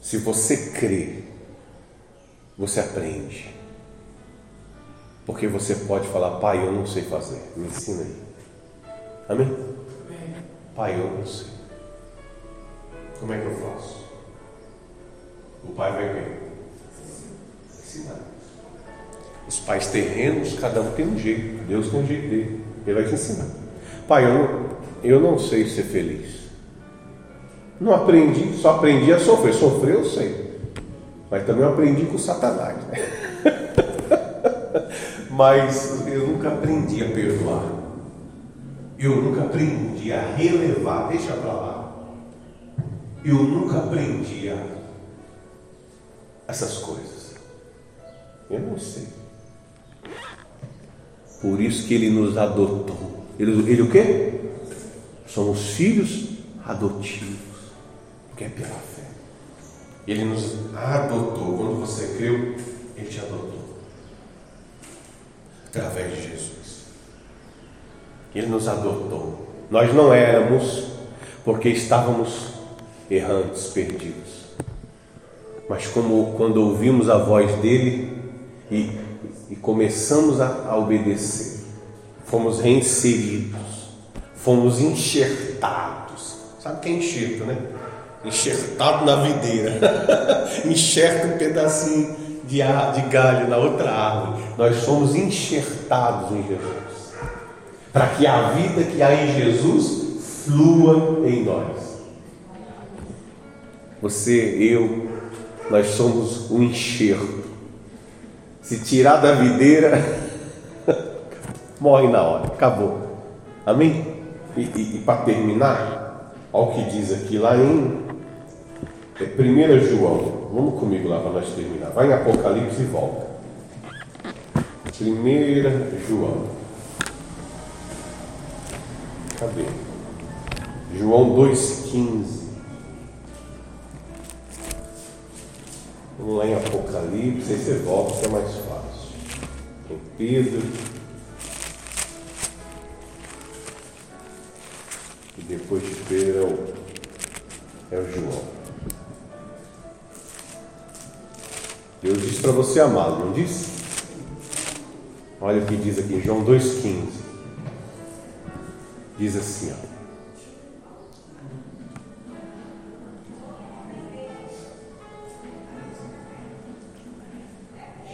Se você crê, você aprende. Porque você pode falar, pai, eu não sei fazer, me ensina aí. Amém? Pai, eu não sei. Como é que eu faço? O pai vai ver. Ensinar. Os pais terrenos, cada um tem um jeito. Deus tem um jeito dele. Ele vai te ensinar. Pai, eu não, eu não sei ser feliz. Não aprendi, só aprendi a sofrer. Sofrer eu sei. Mas também eu aprendi com Satanás. Né? Mas eu nunca aprendi a perdoar. Eu nunca aprendi a relevar. Deixa para lá. Eu nunca aprendi a essas coisas. Eu não sei. Por isso que ele nos adotou. Ele, ele o quê? Somos filhos adotivos. Que é pela fé. Ele nos adotou. Quando você creu, ele te adotou. Através de Jesus. Ele nos adotou. Nós não éramos porque estávamos errantes, perdidos. Mas como quando ouvimos a voz dele e, e começamos a, a obedecer, fomos reinseridos, fomos enxertados. Sabe o que é enxerto, né? Enxertado na videira. Enxerta um pedacinho de, ar, de galho na outra árvore. Nós somos enxertados em Jesus. Para que a vida que há em Jesus flua em nós. Você, eu, nós somos o enxerto. Se tirar da videira, morre na hora, acabou. Amém? E, e, e para terminar, olha o que diz aqui lá em 1 João. Vamos comigo lá para nós terminar. Vai em Apocalipse e volta. 1 João. Cadê? João 2,15. Vamos lá em Apocalipse, aí você volta que é mais fácil. Tem Pedro. E depois de Pedro é o, é o João. Deus disse para você amá-lo, não disse? Olha o que diz aqui em João 2,15. Diz assim, ó.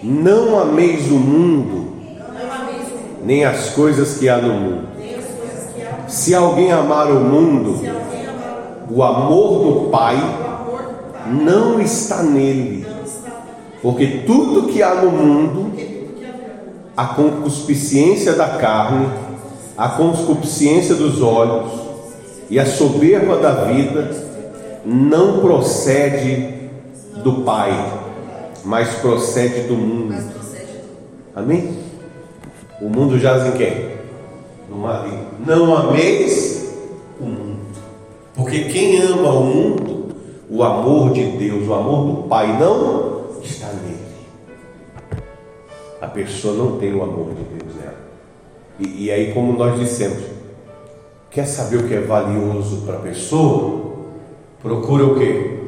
Não ameis o mundo, nem as coisas que há no mundo. Se alguém amar o mundo, o amor do Pai não está nele. Porque tudo que há no mundo, a concupiscência da carne, a concupiscência dos olhos e a soberba da vida, não procede do Pai, mas procede do mundo. Amém? O mundo jaz em quem? No maligno. Não ameis o mundo. Porque quem ama o mundo, o amor de Deus, o amor do Pai não pessoa não tem o amor de Deus nela. E, e aí, como nós dissemos, quer saber o que é valioso para a pessoa? Procura o que?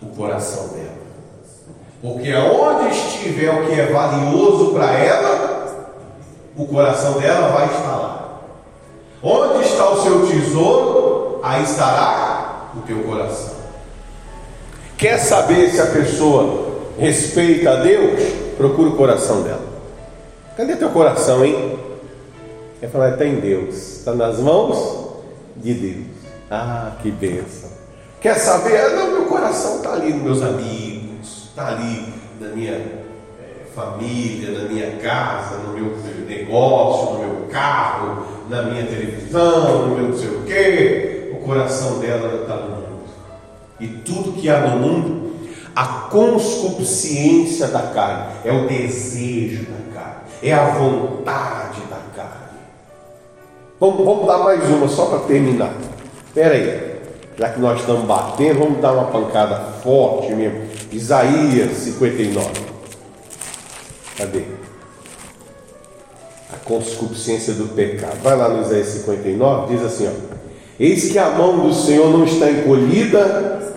O coração dela. Porque aonde estiver o que é valioso para ela, o coração dela vai estar lá. Onde está o seu tesouro, aí estará o teu coração. Quer saber se a pessoa respeita a Deus? Procura o coração dela. Cadê teu coração, hein? Quer falar, está em Deus, está nas mãos de Deus. Ah, que bênção. Quer saber? Ah, não, meu coração está ali nos meus amigos está ali na minha é, família, na minha casa, no meu negócio, no meu carro, na minha televisão, no meu não sei o quê. O coração dela está no mundo. E tudo que há no mundo, A consubciência da carne é o desejo da carne, é a vontade da carne. Vamos, vamos dar mais uma só para terminar. Espera aí, já que nós estamos batendo, vamos dar uma pancada forte mesmo. Isaías 59. Cadê? A consubciência do pecado. Vai lá no Isaías 59, diz assim: ó, Eis que a mão do Senhor não está encolhida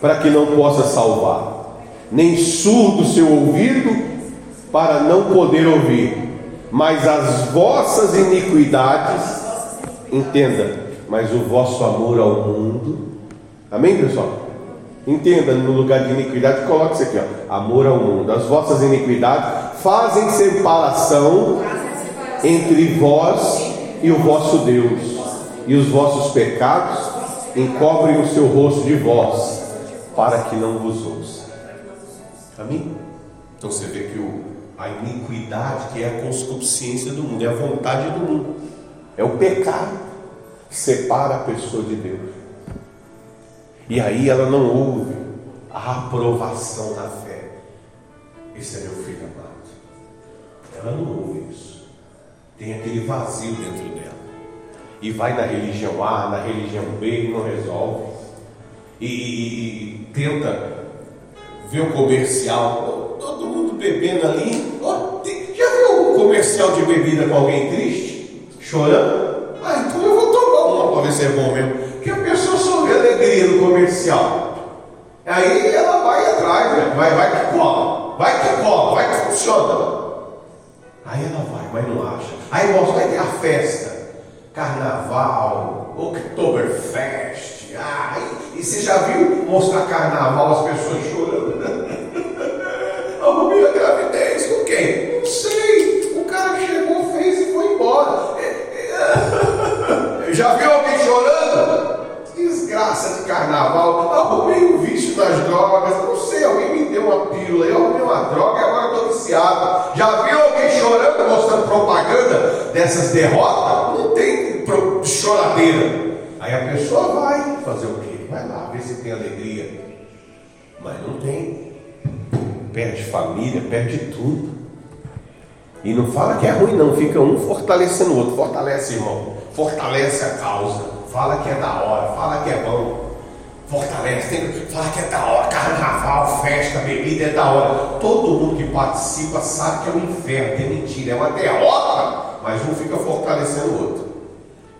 para que não possa salvar, nem surdo seu ouvido para não poder ouvir, mas as vossas iniquidades, entenda, mas o vosso amor ao mundo, amém pessoal? Entenda, no lugar de iniquidade, coloque isso aqui, ó, amor ao mundo, as vossas iniquidades fazem separação entre vós e o vosso Deus, e os vossos pecados encobrem o seu rosto de vós, para que não vos ouça. Amém? Então você vê que o, a iniquidade, que é a consubciência do mundo, é a vontade do mundo, é o pecado que separa a pessoa de Deus. E aí ela não ouve a aprovação da fé. Esse é meu filho amado. Ela não ouve isso. Tem aquele vazio dentro dela. E vai na religião A, na religião B e não resolve. E tenta ver o comercial, todo mundo bebendo ali. Já viu um comercial de bebida com alguém triste? Chorando? Ah, então eu vou tomar uma para ver se é bom mesmo. Porque a pessoa só vê alegria no comercial. Aí ela vai atrás, né? vai, vai que cola, vai que cola, vai que funciona. Aí ela vai, mas não acha. Aí mostra, vai ter a festa, carnaval, Oktoberfest. Ah, e, você já viu mostrar carnaval as pessoas chorando? Arrumei a gravidez com quem? Não sei. O cara chegou, fez e foi embora. Já viu alguém chorando? Desgraça de carnaval. Arrumei um vício nas drogas. Não sei, alguém me deu uma pílula. Eu arrumei uma droga e agora estou viciado. Já viu alguém chorando, mostrando propaganda dessas derrotas? Não tem choradeira. Aí a pessoa vai fazer o quê? Vai lá ver se tem alegria. Mas não tem. Perde família, perde tudo. E não fala que é ruim, não. Fica um fortalecendo o outro. Fortalece, irmão. Fortalece a causa. Fala que é da hora. Fala que é bom. Fortalece. Tem que falar que é da hora. Carnaval, festa, bebida é da hora. Todo mundo que participa sabe que é um inferno, é mentira, é uma derrota. Mas um fica fortalecendo o outro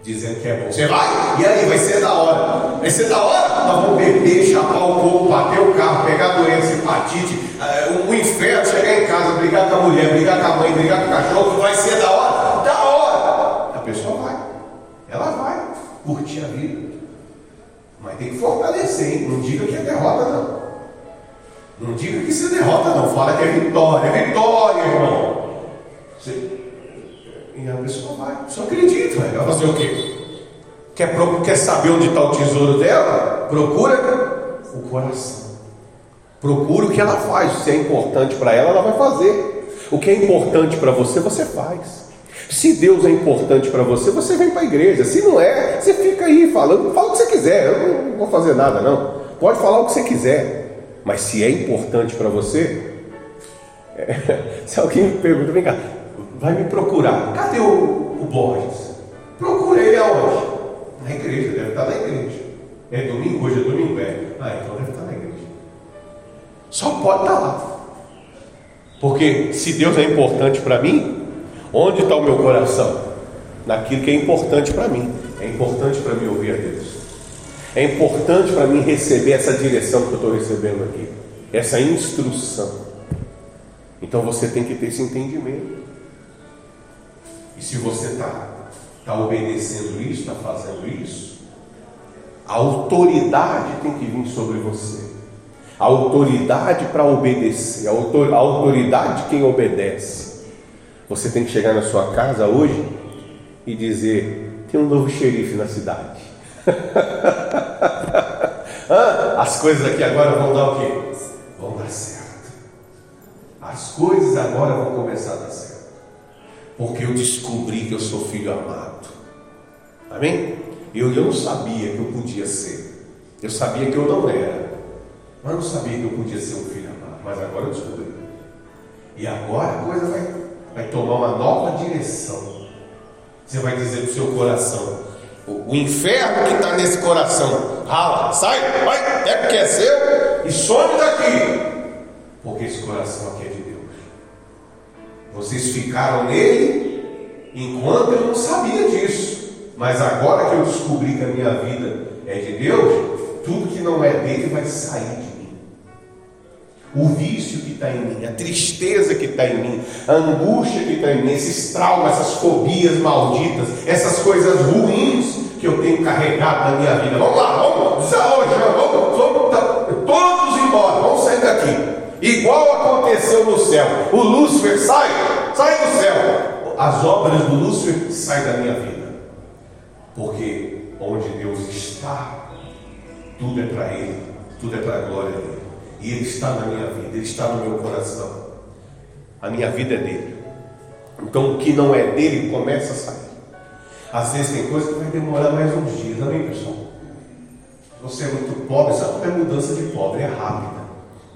dizendo que é bom. Você vai? E aí, vai ser da hora. Vai ser da hora? Nós vamos beber, chapar o corpo, bater o carro, pegar doença, hepatite, uh, um inferno, chegar em casa, brigar com a mulher, brigar com a mãe, brigar com o cachorro. Vai ser da hora? Da hora! A pessoa vai. Ela vai curtir a vida. Mas tem que fortalecer, hein? Não diga que é derrota, não. Não diga que isso é derrota, não. Fala que é vitória. É vitória, irmão. Você e a pessoa vai, só acredita, vai fazer o quê? Quer, quer saber onde está o tesouro dela? Procura o coração. Procura o que ela faz. Se é importante para ela, ela vai fazer. O que é importante para você, você faz. Se Deus é importante para você, você vem para a igreja. Se não é, você fica aí falando, fala o que você quiser. Eu não vou fazer nada, não. Pode falar o que você quiser. Mas se é importante para você, é, se alguém me pergunta, vem cá, vai me procurar. Cadê o, o Borges? Procura ele aonde? Na igreja, deve estar na igreja. É domingo, hoje é domingo, é. Ah, então deve estar na igreja. Só pode estar lá. Porque se Deus é importante para mim, onde está o meu coração? Naquilo que é importante para mim. É importante para mim ouvir a Deus. É importante para mim receber essa direção que eu estou recebendo aqui, essa instrução. Então você tem que ter esse entendimento. E se você está tá obedecendo isso, está fazendo isso, a autoridade tem que vir sobre você. A autoridade para obedecer, a, autor, a autoridade de quem obedece. Você tem que chegar na sua casa hoje e dizer: tem um novo xerife na cidade. As coisas aqui agora vão dar o quê? Vão dar certo. As coisas agora vão começar a dar certo porque eu descobri que eu sou filho amado. Amém? Eu, eu não sabia que eu podia ser, eu sabia que eu não era, Mas não sabia que eu podia ser um filho amado. Mas agora eu descobri. E agora a coisa vai, vai tomar uma nova direção. Você vai dizer para o seu coração: o, o inferno que está nesse coração, rala, sai, vai, é porque é seu e some daqui. Porque esse coração aqui é de. Vocês ficaram nele enquanto eu não sabia disso. Mas agora que eu descobri que a minha vida é de Deus, tudo que não é dele vai sair de mim. O vício que está em mim, a tristeza que está em mim, a angústia que está em mim, esses traumas, essas fobias malditas, essas coisas ruins que eu tenho carregado na minha vida. Vamos lá, vamos desalojar, vamos, vamos, tá, todos embora, vamos sair daqui. Igual aconteceu no céu. O Lúcifer sai, sai do céu. As obras do Lúcifer saem da minha vida. Porque onde Deus está, tudo é para Ele, tudo é para a glória dele. E Ele está na minha vida, Ele está no meu coração. A minha vida é dele. Então o que não é dele começa a sair. Às vezes tem coisa que vai demorar mais uns dias, amém, pessoal? Você é muito pobre, sabe? É mudança de pobre, é rápida.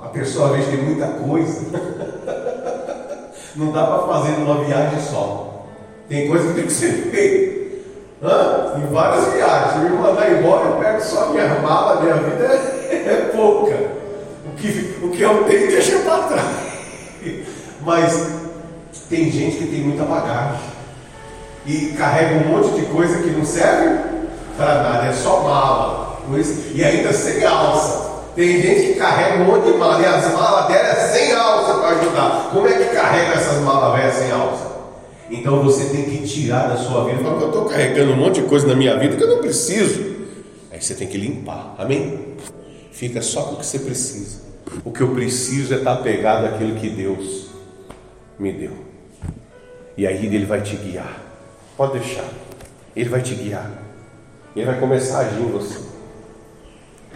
A pessoa às tem muita coisa. Não dá para fazer numa viagem só. Tem coisa que tem que ser feita. Em várias viagens. Me mandar embora, eu pego só minha mala, minha vida é, é pouca. O que, o que eu tenho, deixa para trás. Mas tem gente que tem muita bagagem. E carrega um monte de coisa que não serve para nada, é só mala. E ainda sem alça. Tem gente que carrega um monte de mala e as malas dela é sem alça para ajudar. Como é que carrega essas malas velhas sem alça? Então você tem que tirar da sua vida. Fala, eu estou carregando um monte de coisa na minha vida que eu não preciso. Aí você tem que limpar. Amém? Fica só com o que você precisa. O que eu preciso é estar pegado àquilo que Deus me deu. E aí Ele vai te guiar. Pode deixar. Ele vai te guiar. Ele vai começar a agir em você.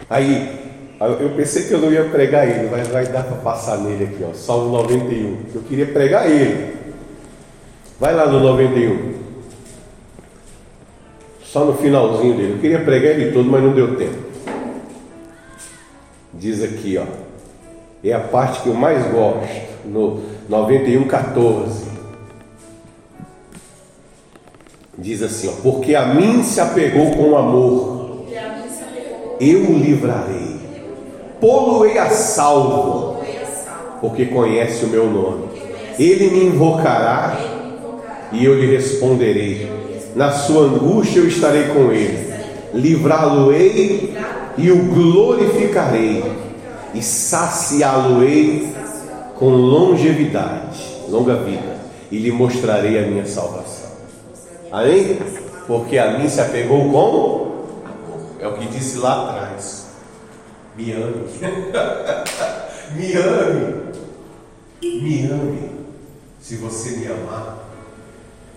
Aí eu pensei que eu não ia pregar ele, mas vai dar para passar nele aqui, ó. Salmo 91. Eu queria pregar ele. Vai lá no 91. Só no finalzinho dele. Eu queria pregar ele todo, mas não deu tempo. Diz aqui, ó. É a parte que eu mais gosto. No 91, 14. Diz assim, ó. Porque a mim se apegou com amor. Eu o livrarei pô-lo-ei a salvo, porque conhece o meu nome. Ele me invocará e eu lhe responderei. Na sua angústia eu estarei com ele, livrá-lo-ei e o glorificarei, e saciá-lo-ei com longevidade, longa vida, e lhe mostrarei a minha salvação. Amém? Porque a mim se apegou com é o que disse lá atrás. Me ame. me ame. Me ame. Se você me amar,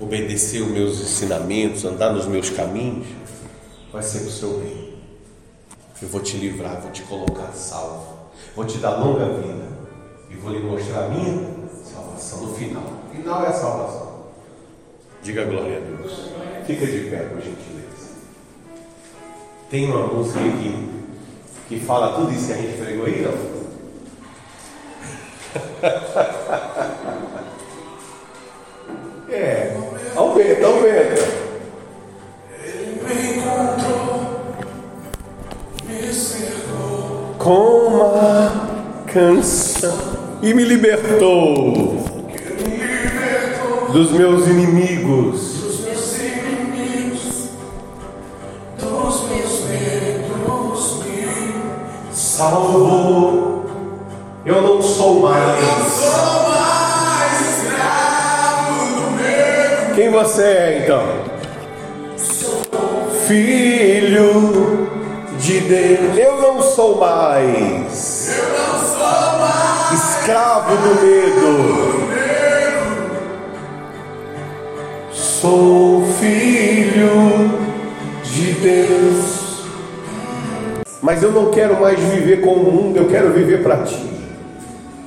obedecer os meus ensinamentos, andar nos meus caminhos, vai ser o seu bem. Eu vou te livrar, vou te colocar salvo, vou te dar longa vida e vou lhe mostrar a minha salvação no final. O final é a salvação. Diga glória a Deus. Fica de pé, por gentileza. Tem uma música aqui que fala tudo isso que a gente pregou aí, não? é, aumenta, aumenta. Ele me encontrou, me cercou com uma canção e me libertou dos meus inimigos salvou. Eu não sou mais. Eu não sou mais escravo do medo. Quem você é então? Sou filho de Deus. Eu não sou mais. Eu não sou mais escravo do medo. Sou filho de Deus mas eu não quero mais viver com o mundo, eu quero viver para ti.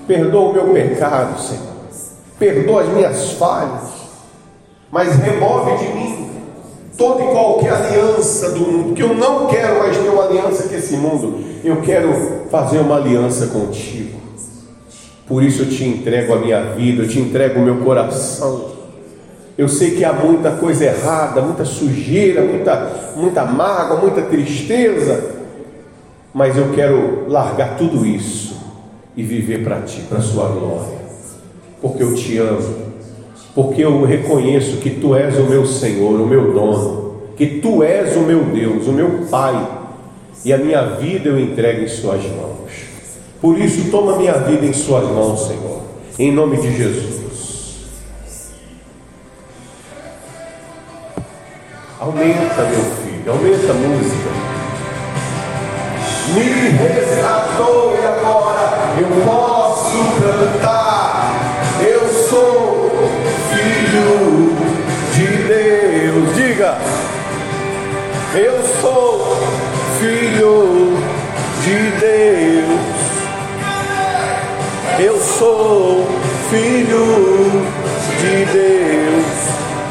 Perdoa o meu pecado, Senhor. Perdoa as minhas falhas, mas remove de mim toda e qualquer aliança do mundo, porque eu não quero mais ter uma aliança com esse mundo, eu quero fazer uma aliança contigo. Por isso eu te entrego a minha vida, eu te entrego o meu coração. Eu sei que há muita coisa errada, muita sujeira, muita, muita mágoa, muita tristeza, mas eu quero largar tudo isso e viver para ti, para a sua glória, porque eu te amo, porque eu reconheço que tu és o meu Senhor, o meu dono, que tu és o meu Deus, o meu Pai, e a minha vida eu entrego em Suas mãos. Por isso, toma minha vida em Suas mãos, Senhor, em nome de Jesus. Aumenta, meu filho, aumenta a música. Me resgatou e agora eu posso cantar. Eu sou filho de Deus. Diga, eu sou filho de Deus. Eu sou filho de Deus.